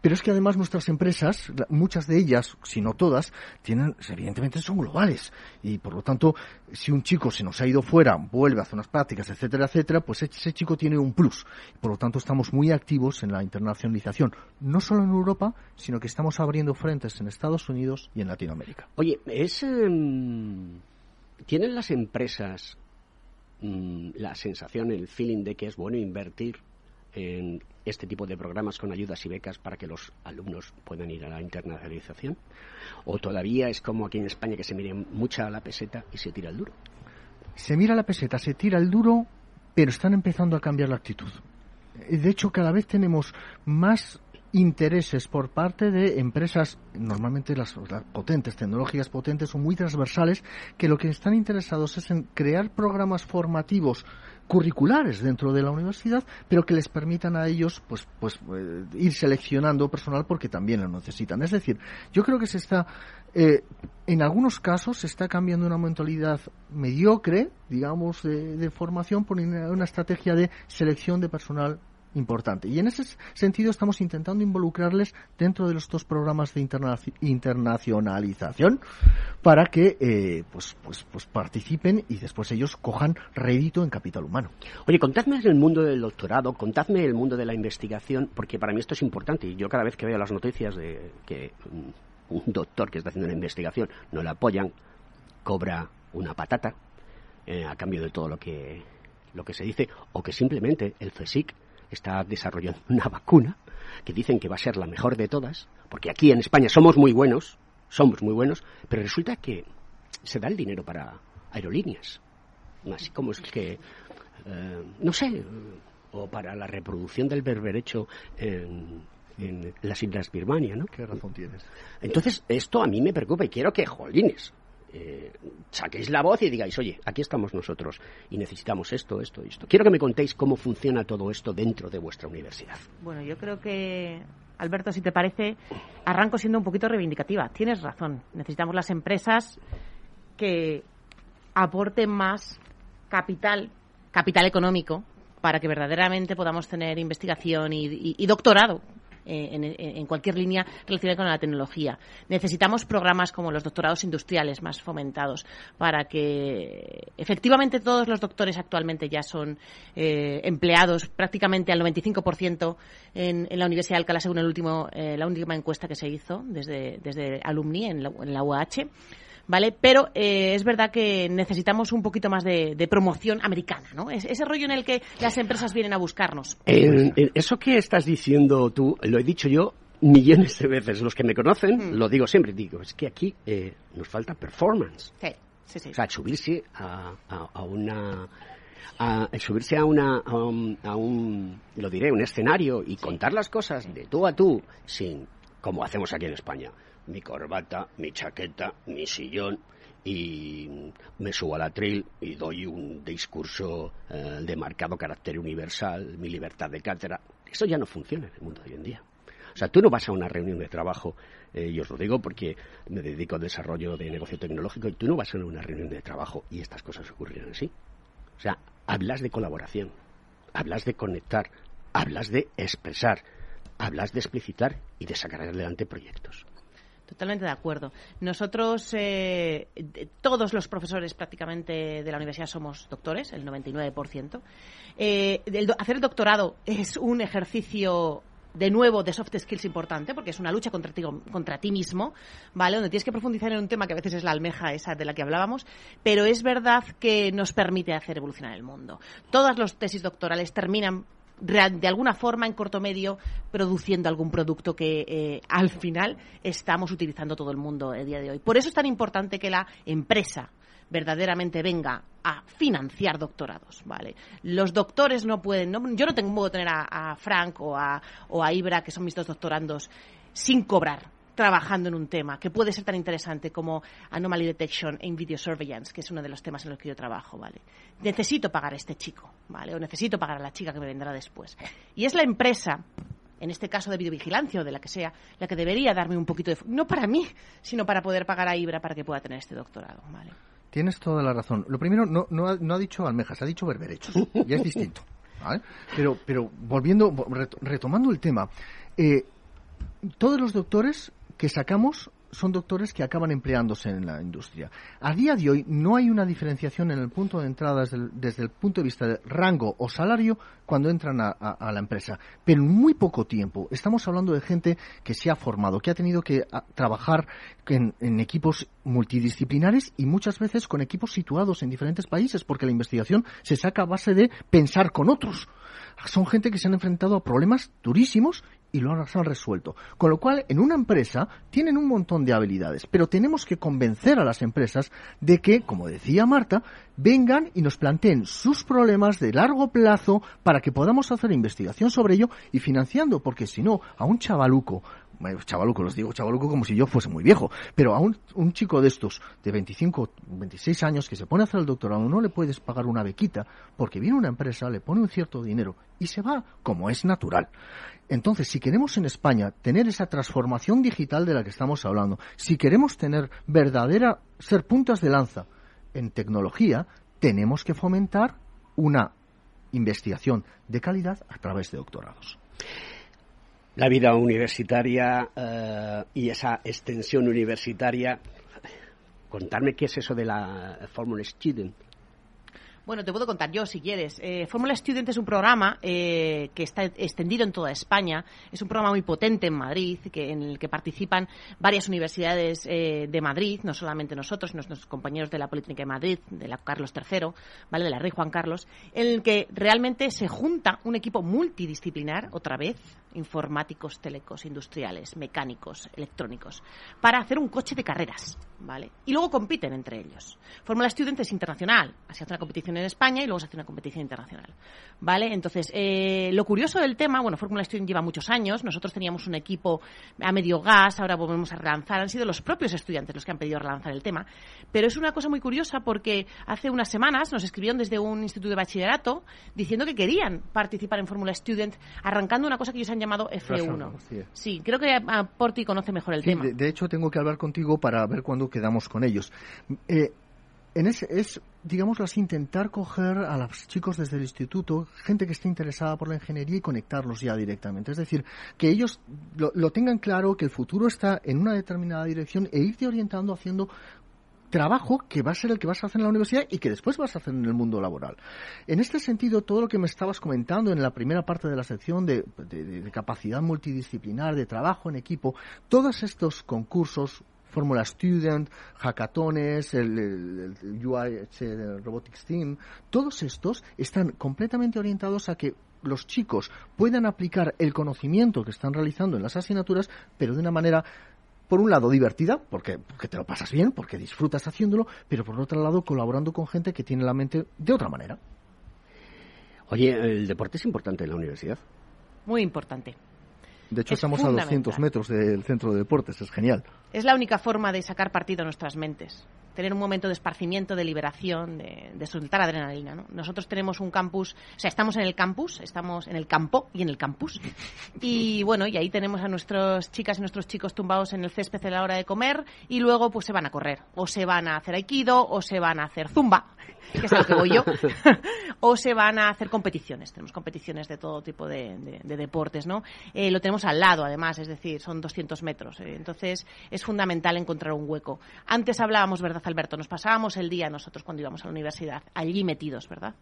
[SPEAKER 4] Pero es que además nuestras empresas, muchas de ellas, si no todas, tienen, evidentemente son globales y por lo tanto si un chico se nos ha ido fuera, vuelve a hacer unas prácticas, etcétera, etcétera, pues ese chico tiene un plus. Por lo tanto estamos muy activos en la internacionalización, no solo en Europa, sino que estamos abriendo frentes en Estados Unidos y en Latinoamérica.
[SPEAKER 2] Oye, es... Em, ¿Tienen las empresas mm, la sensación, el feeling de que es bueno invertir en este tipo de programas con ayudas y becas para que los alumnos puedan ir a la internacionalización? ¿O todavía es como aquí en España que se mire mucha a la peseta y se tira el duro?
[SPEAKER 4] Se mira la peseta, se tira el duro, pero están empezando a cambiar la actitud. De hecho, cada vez tenemos más intereses por parte de empresas, normalmente las, potentes, tecnológicas potentes, son muy transversales, que lo que están interesados es en crear programas formativos curriculares dentro de la universidad, pero que les permitan a ellos pues, pues eh, ir seleccionando personal porque también lo necesitan. Es decir, yo creo que se está, eh, en algunos casos, se está cambiando una mentalidad mediocre, digamos, de, de formación por una estrategia de selección de personal importante. Y en ese sentido estamos intentando involucrarles dentro de los dos programas de internacionalización para que eh, pues, pues, pues participen y después ellos cojan rédito en capital humano.
[SPEAKER 2] Oye, contadme el mundo del doctorado, contadme el mundo de la investigación, porque para mí esto es importante. Y yo cada vez que veo las noticias de que un doctor que está haciendo una investigación no le apoyan, cobra una patata eh, a cambio de todo lo que lo que se dice, o que simplemente el CSIC está desarrollando una vacuna que dicen que va a ser la mejor de todas, porque aquí en España somos muy buenos, somos muy buenos, pero resulta que se da el dinero para aerolíneas. Así como es que, eh, no sé, o para la reproducción del berberecho en, en las Islas Birmania, ¿no?
[SPEAKER 4] ¿Qué razón tienes?
[SPEAKER 2] Entonces, esto a mí me preocupa y quiero que, jolines, eh, saquéis la voz y digáis, oye, aquí estamos nosotros y necesitamos esto, esto, esto. Quiero que me contéis cómo funciona todo esto dentro de vuestra universidad.
[SPEAKER 5] Bueno, yo creo que, Alberto, si te parece, arranco siendo un poquito reivindicativa. Tienes razón. Necesitamos las empresas que aporten más capital, capital económico, para que verdaderamente podamos tener investigación y doctorado, eh, en, cualquier línea relacionada con la tecnología. Necesitamos programas como los doctorados industriales más fomentados para que efectivamente todos los doctores actualmente ya son eh, empleados prácticamente al 95% en, en la Universidad de Alcalá según el último, eh, la última encuesta que se hizo desde, desde Alumni en la, en la UAH. ¿Vale? Pero eh, es verdad que necesitamos un poquito más de, promoción americana, ¿no? ese rollo en el que las empresas vienen a buscarnos.
[SPEAKER 2] eso que estás diciendo tú, lo he dicho yo millones de veces. Los que me conocen, mm. lo digo siempre, digo, es que aquí eh, nos falta performance.
[SPEAKER 5] Sí, sí, sí.
[SPEAKER 2] O sea, subirse a, una a subirse a una a un, lo diré un escenario y contar las cosas de tú a tú sin como hacemos aquí en España mi corbata, mi chaqueta, mi sillón y me subo al atril y doy un discurso eh, de marcado carácter universal, mi libertad de cátedra. Eso ya no funciona en el mundo de hoy en día. O sea, tú no vas a una reunión de trabajo, eh, y os lo digo porque me dedico al desarrollo de negocio tecnológico, y tú no vas a una reunión de trabajo y estas cosas ocurrirán así. O sea, hablas de colaboración, hablas de conectar, hablas de expresar, hablas de explicitar y de sacar adelante proyectos.
[SPEAKER 5] Totalmente de acuerdo. Nosotros, eh, todos los profesores prácticamente de la universidad somos doctores, el 99%. Eh, hacer el doctorado es un ejercicio de nuevo de soft skills importante porque es una lucha contra ti, contra ti mismo, ¿vale? Donde tienes que profundizar en un tema que a veces es la almeja esa de la que hablábamos, pero es verdad que nos permite hacer evolucionar el mundo. Todas las tesis doctorales terminan de alguna forma en corto medio produciendo algún producto que eh, al final estamos utilizando todo el mundo el día de hoy. Por eso es tan importante que la empresa verdaderamente venga a financiar doctorados, ¿vale? Los doctores no pueden, yo no tengo que tener a, a Frank o a, o a Ibra, que son mis dos doctorandos, sin cobrar trabajando en un tema que puede ser tan interesante como Anomaly Detection en Video Surveillance, que es uno de los temas en los que yo trabajo, ¿vale? Necesito pagar a este chico, ¿vale? O necesito pagar a la chica que me vendrá después. Y es la empresa en este caso de videovigilancia o de la que sea, la que debería darme un poquito de... No para mí, sino para poder pagar a Ibra para que pueda tener este doctorado, ¿vale?
[SPEAKER 4] Tienes toda la razón. Lo primero, no, no, ha, dicho almejas, ha dicho berberechos. ya es distinto. ¿vale? Pero, pero volviendo, retomando el tema, eh, todos los doctores que sacamos son doctores que acaban empleándose en la industria. A día de hoy no hay una diferenciación en el punto de entrada desde el, punto de vista de rango o salario cuando entran a, la empresa. Pero en muy poco tiempo estamos hablando de gente que se ha formado, que ha tenido que trabajar en, en equipos multidisciplinares y muchas veces con equipos situados en diferentes países, porque la investigación se saca a base de pensar con otros. Son gente que se han enfrentado a problemas durísimos y lo han resuelto. Con lo cual, en una empresa tienen un montón de habilidades, pero tenemos que convencer a las empresas de que, como decía Marta, vengan y nos planteen sus problemas de largo plazo para que podamos hacer investigación sobre ello y financiando, porque si no, a un chavaluco chavaluco, los digo chavaluco como si yo fuese muy viejo, pero a un, chico de estos, de 25, 26 años, que se pone a hacer el doctorado, no le puedes pagar una bequita, porque viene una empresa, le pone un cierto dinero y se va, como es natural. Entonces, si queremos en España tener esa transformación digital de la que estamos hablando, si queremos tener verdadera, ser puntas de lanza en tecnología, tenemos que fomentar una investigación de calidad a través de doctorados.
[SPEAKER 2] La vida universitaria eh, y esa extensión universitaria, contarme qué es eso de la Formula Student.
[SPEAKER 5] Bueno, te puedo contar yo si quieres. Eh, Fórmula Student es un programa eh, que está extendido en toda España. Es un programa muy potente en Madrid, que, en el que participan varias universidades eh, de Madrid, no solamente nosotros, sino nuestros compañeros de la Politécnica de Madrid, de la Carlos III, ¿vale? de la Rey Juan Carlos, en el que realmente se junta un equipo multidisciplinar, otra vez, informáticos, telecos, industriales, mecánicos, electrónicos, para hacer un coche de carreras, ¿vale? Y luego compiten entre ellos. Fórmula Student es internacional, se hace una competición en España y luego se hace una competición internacional, ¿vale? Entonces, eh, lo curioso del tema, bueno, Fórmula Student lleva muchos años, nosotros teníamos un equipo a medio gas, ahora volvemos a relanzar, han sido los propios estudiantes los que han pedido relanzar el tema, pero es una cosa muy curiosa porque hace unas semanas nos escribieron desde un instituto de bachillerato diciendo que querían participar en Fórmula Student, arrancando una cosa que ellos han llamado F1. Sí, creo que Porti conoce mejor el tema.
[SPEAKER 4] De, hecho, tengo que hablar contigo para ver cuándo quedamos con ellos. Eh, en ese, es, digamos así, intentar coger a los chicos desde el instituto, gente que esté interesada por la ingeniería y conectarlos ya directamente. Es decir, que ellos lo, lo tengan claro, que el futuro está en una determinada dirección e irte orientando haciendo trabajo que va a ser el que vas a hacer en la universidad y que después vas a hacer en el mundo laboral. En este sentido, todo lo que me estabas comentando en la primera parte de la sección de, capacidad multidisciplinar, de trabajo en equipo, todos estos concursos, Fórmula Student, hackatones, el, el, el Robotics Team, todos estos están completamente orientados a que los chicos puedan aplicar el conocimiento que están realizando en las asignaturas, pero de una manera por un lado divertida, porque, te lo pasas bien, porque disfrutas haciéndolo, pero por otro lado colaborando con gente que tiene la mente de otra manera.
[SPEAKER 2] Oye, ¿el deporte es importante en la universidad?
[SPEAKER 5] Muy importante.
[SPEAKER 4] De hecho, estamos a 200 metros del centro de deportes, es genial.
[SPEAKER 5] Es la única forma de sacar partido a nuestras mentes. Tener un momento de esparcimiento, de liberación, de, soltar adrenalina. ¿no? Nosotros tenemos un campus, o sea, estamos en el campus, estamos en el campo y en el campus. Y bueno, y ahí tenemos a nuestras chicas y nuestros chicos tumbados en el césped a la hora de comer y luego pues se van a correr, o se van a hacer aikido, o se van a hacer zumba, que es a lo que voy yo, o se van a hacer competiciones. Tenemos competiciones de todo tipo de, deportes, ¿no? Eh, lo tenemos al lado, además, es decir, son 200 metros. Eh, entonces, es fundamental encontrar un hueco. Antes hablábamos, ¿verdad, Alberto? Nos pasábamos el día nosotros cuando íbamos a la universidad, allí metidos, ¿verdad?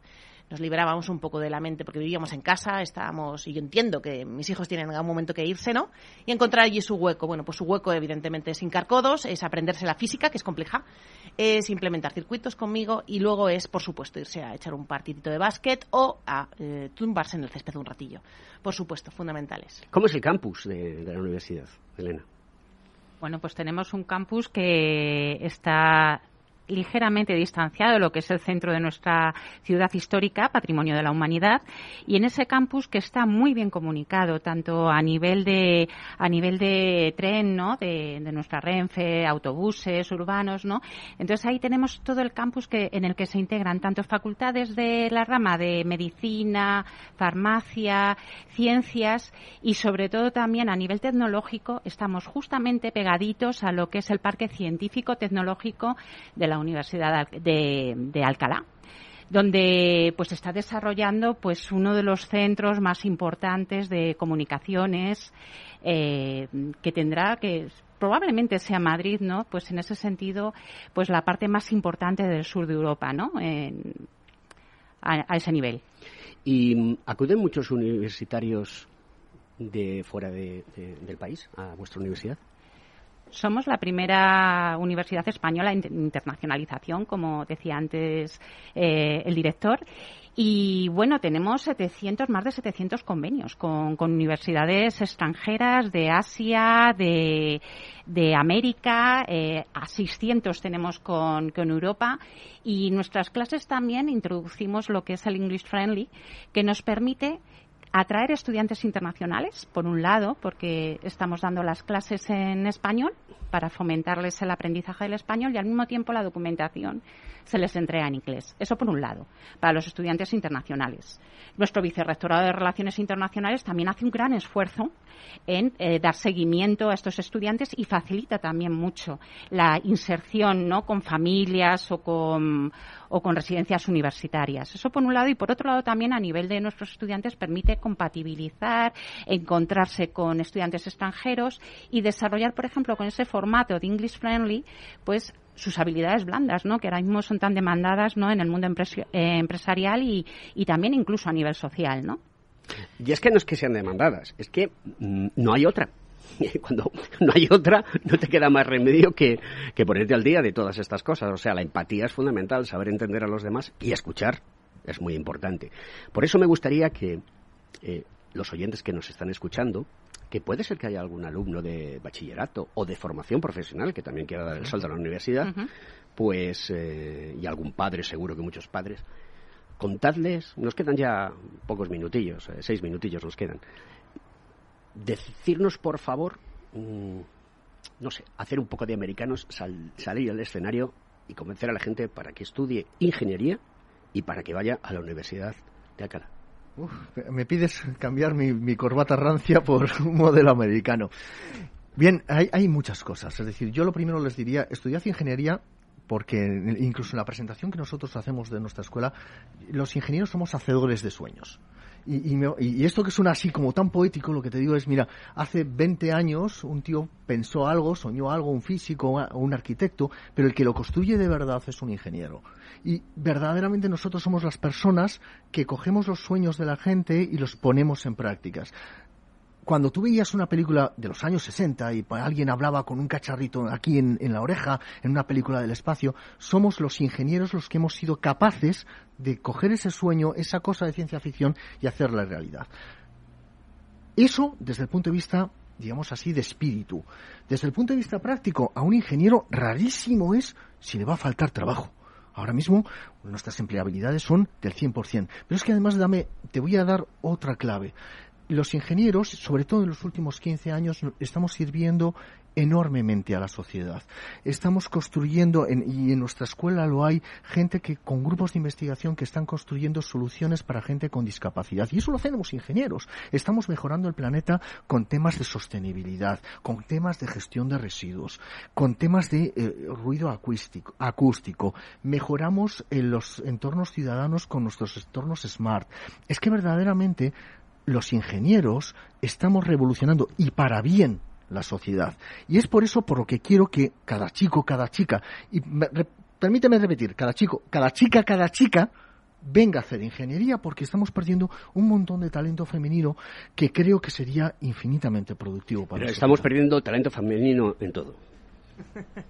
[SPEAKER 5] nos liberábamos un poco de la mente porque vivíamos en casa, estábamos, y yo entiendo que mis hijos tienen en algún momento que irse, ¿no? Y encontrar allí su hueco. Bueno, pues su hueco evidentemente es hincar codos, es aprenderse la física, que es compleja, es implementar circuitos conmigo y luego es, por supuesto, irse a echar un partidito de básquet o a eh, tumbarse en el césped un ratillo. Por supuesto, fundamentales.
[SPEAKER 2] ¿Cómo es el campus de la universidad, Elena?
[SPEAKER 11] Bueno, pues tenemos un campus que está ligeramente distanciado de lo que es el centro de nuestra ciudad histórica, patrimonio de la humanidad, y en ese campus que está muy bien comunicado, tanto a nivel de, a nivel de tren, ¿no? De, nuestra Renfe, autobuses urbanos, ¿no? Entonces ahí tenemos todo el campus que, en el que se integran tanto facultades de la rama de medicina, farmacia, ciencias y sobre todo también a nivel tecnológico estamos justamente pegaditos a lo que es el parque científico tecnológico de la Universidad de, Alcalá donde pues está desarrollando pues uno de los centros más importantes de comunicaciones eh, que tendrá que probablemente sea Madrid, ¿no? Pues en ese sentido, pues la parte más importante del sur de Europa, ¿no? a, ese nivel.
[SPEAKER 2] ¿Y acuden muchos universitarios de fuera del país a vuestra universidad?
[SPEAKER 11] Somos la primera universidad española en internacionalización, como decía antes eh, el director. Y bueno, tenemos 700, más de 700 convenios con, universidades extranjeras de Asia, de, América, eh, a 600 tenemos con Europa. Y nuestras clases también introducimos lo que es el English Friendly, que nos permite atraer estudiantes internacionales, por un lado, porque estamos dando las clases en español para fomentarles el aprendizaje del español y al mismo tiempo la documentación se les entrega en inglés. Eso por un lado, para los estudiantes internacionales. Nuestro vicerrectorado de Relaciones Internacionales también hace un gran esfuerzo en eh, dar seguimiento a estos estudiantes y facilita también mucho la inserción ¿no? con familias o con, o con residencias universitarias. Eso por un lado y por otro lado también a nivel de nuestros estudiantes permite compatibilizar, encontrarse con estudiantes extranjeros y desarrollar, por ejemplo, con ese formato de English Friendly, pues sus habilidades blandas, ¿no? que ahora mismo son tan demandadas ¿no? en el mundo eh, empresarial y, y, también incluso a nivel social. ¿no?
[SPEAKER 2] Y es que no es que sean demandadas, es que mm, no hay otra. Cuando no hay otra, no te queda más remedio que, que ponerte al día de todas estas cosas. O sea, la empatía es fundamental, saber entender a los demás y escuchar es muy importante. Por eso me gustaría que eh, los oyentes que nos están escuchando que puede ser que haya algún alumno de bachillerato o de formación profesional que también quiera dar el salto a la universidad, pues, eh, y algún padre, seguro que muchos padres, contadles, nos quedan ya pocos minutillos, eh, seis minutillos nos quedan, decirnos por favor, mm, no sé, hacer un poco de americanos, salir al escenario y convencer a la gente para que estudie ingeniería y para que vaya a la Universidad de Alcalá
[SPEAKER 4] me pides cambiar mi, corbata rancia por un modelo americano. Bien, hay, hay muchas cosas. Es decir, yo lo primero les diría, estudiad ingeniería porque incluso en la presentación que nosotros hacemos de nuestra escuela, los ingenieros somos hacedores de sueños. Y, esto que suena así como tan poético, lo que te digo es, mira, hace 20 años un tío pensó algo, soñó algo, un físico un arquitecto, pero el que lo construye de verdad es un ingeniero. Y verdaderamente nosotros somos las personas que cogemos los sueños de la gente y los ponemos en prácticas cuando tú veías una película de los años 60 y alguien hablaba con un cacharrito aquí en, la oreja, en una película del espacio, somos los ingenieros los que hemos sido capaces de coger ese sueño, esa cosa de ciencia ficción y hacerla realidad. Eso, desde el punto de vista, digamos así, de espíritu. Desde el punto de vista práctico, a un ingeniero rarísimo es si le va a faltar trabajo. Ahora mismo nuestras empleabilidades son del 100%. Pero es que además dame, te voy a dar otra clave los ingenieros, sobre todo en los últimos 15 años, estamos sirviendo enormemente a la sociedad. Estamos construyendo, y en nuestra escuela lo hay, gente que con grupos de investigación que están construyendo soluciones para gente con discapacidad. Y eso lo hacemos ingenieros. Estamos mejorando el planeta con temas de sostenibilidad, con temas de gestión de residuos, con temas de eh, ruido acústico. Mejoramos en los entornos ciudadanos con nuestros entornos smart. Es que verdaderamente los ingenieros estamos revolucionando y para bien la sociedad. Y es por eso por lo que quiero que cada chico, cada chica, y permíteme repetir, cada chico, cada chica, cada chica, venga a hacer ingeniería porque estamos perdiendo un montón de talento femenino que creo que sería infinitamente productivo para
[SPEAKER 2] Pero Estamos perdiendo talento femenino en todo.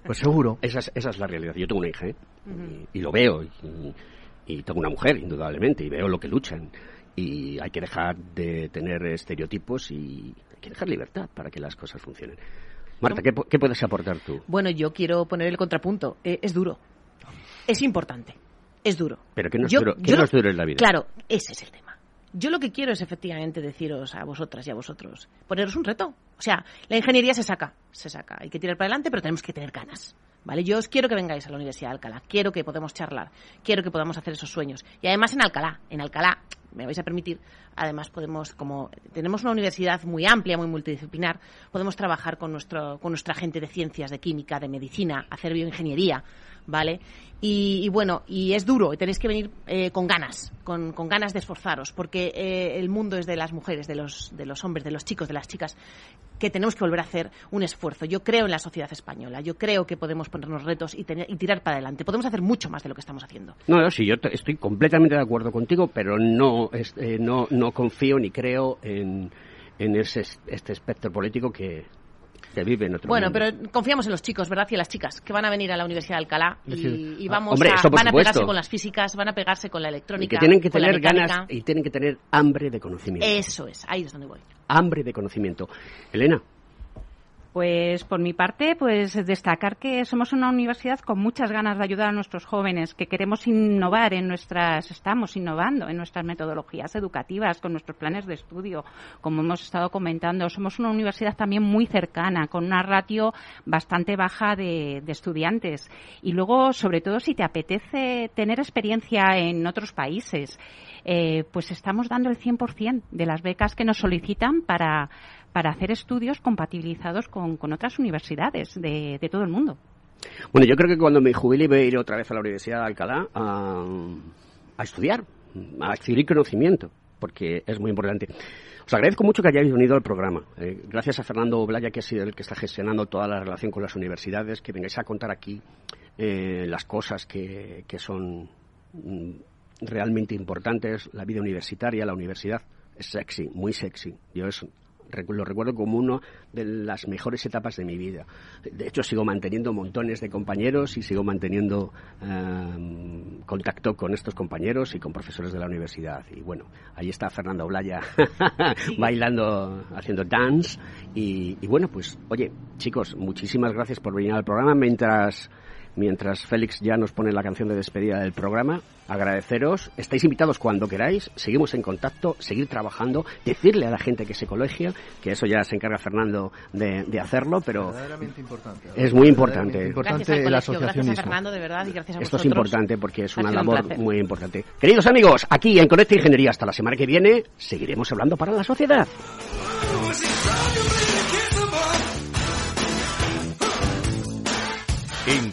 [SPEAKER 4] Pues seguro.
[SPEAKER 2] Esa es, esa es la realidad. Yo tengo una hija ¿eh? y, lo veo. Y, y tengo una mujer, indudablemente, y veo lo que luchan y hay que dejar de tener estereotipos y hay que dejar libertad para que las cosas funcionen. Marta, ¿qué, puedes aportar tú?
[SPEAKER 5] Bueno, yo quiero poner el contrapunto. Eh, es duro. Es importante. Es duro.
[SPEAKER 2] ¿Pero qué no es, duro? ¿Qué no es duro en la vida?
[SPEAKER 5] Claro, ese es el tema. Yo lo que quiero es efectivamente deciros a vosotras y a vosotros, poneros un reto. O sea, la ingeniería se saca, se saca. Hay que tirar para adelante, pero tenemos que tener ganas. ¿Vale? Yo os quiero que vengáis a la Universidad de Alcalá, quiero que podamos charlar, quiero que podamos hacer esos sueños. Y además en Alcalá, en Alcalá, me vais a permitir, además podemos, como tenemos una universidad muy amplia, muy multidisciplinar, podemos trabajar con, nuestro, con nuestra gente de ciencias, de química, de medicina, hacer bioingeniería, ¿vale? Y, bueno, y es duro, y tenéis que venir eh, con ganas, con, con, ganas de esforzaros, porque eh, el mundo es de las mujeres, de los, de los hombres, de los chicos, de las chicas, que tenemos que volver a hacer un esfuerzo. Yo creo en la sociedad española, yo creo que podemos ponernos retos y, y tirar para adelante. Podemos hacer mucho más de lo que estamos haciendo.
[SPEAKER 2] No, sí, yo estoy completamente de acuerdo contigo, pero no, eh, no, no confío ni creo en, en ese, este espectro político que, vive en otro
[SPEAKER 5] Bueno, pero confiamos en los chicos, ¿verdad? Y en las chicas que van a venir a la Universidad de Alcalá y, vamos a, van a pegarse con las físicas, van a pegarse con la electrónica.
[SPEAKER 2] Y que tienen que tener ganas y tienen que tener hambre de conocimiento.
[SPEAKER 5] Eso es, ahí es donde voy.
[SPEAKER 2] Hambre de conocimiento. Elena.
[SPEAKER 11] Pues por mi parte, pues destacar que somos una universidad con muchas ganas de ayudar a nuestros jóvenes, que queremos innovar en nuestras, estamos innovando en nuestras metodologías educativas, con nuestros planes de estudio, como hemos estado comentando. Somos una universidad también muy cercana, con una ratio bastante baja de, estudiantes. Y luego, sobre todo, si te apetece tener experiencia en otros países, eh, pues estamos dando el 100% de las becas que nos solicitan para para hacer estudios compatibilizados con, otras universidades de, todo el mundo.
[SPEAKER 2] Bueno, yo creo que cuando me jubile voy a ir otra vez a la Universidad de Alcalá a, estudiar, a adquirir conocimiento, porque es muy importante. Os agradezco mucho que hayáis venido al programa. Eh, gracias a Fernando Blaya, que ha sido el que está gestionando toda la relación con las universidades, que vengáis a contar aquí eh, las cosas que, que son mm, realmente importantes, la vida universitaria, la universidad. Es sexy, muy sexy. Yo es lo recuerdo como una de las mejores etapas de mi vida. De hecho, sigo manteniendo montones de compañeros y sigo manteniendo em, contacto con estos compañeros y con profesores de la universidad. Y bueno, ahí está Fernando Blaya bailando, haciendo dance. Y bueno, pues, oye, chicos, muchísimas gracias por venir al programa. Mientras mientras Félix ya nos pone la canción de despedida del programa. Agradeceros, estáis invitados cuando queráis, seguimos en contacto, seguir trabajando, decirle a la gente que se colegia, que eso ya se encarga Fernando de, hacerlo, pero es muy importante.
[SPEAKER 5] importante el gracias a Fernando, de verdad, y gracias a
[SPEAKER 2] Esto es importante porque es una labor muy importante. Queridos amigos, aquí en Conecta Ingeniería hasta la semana que viene, seguiremos hablando para la sociedad.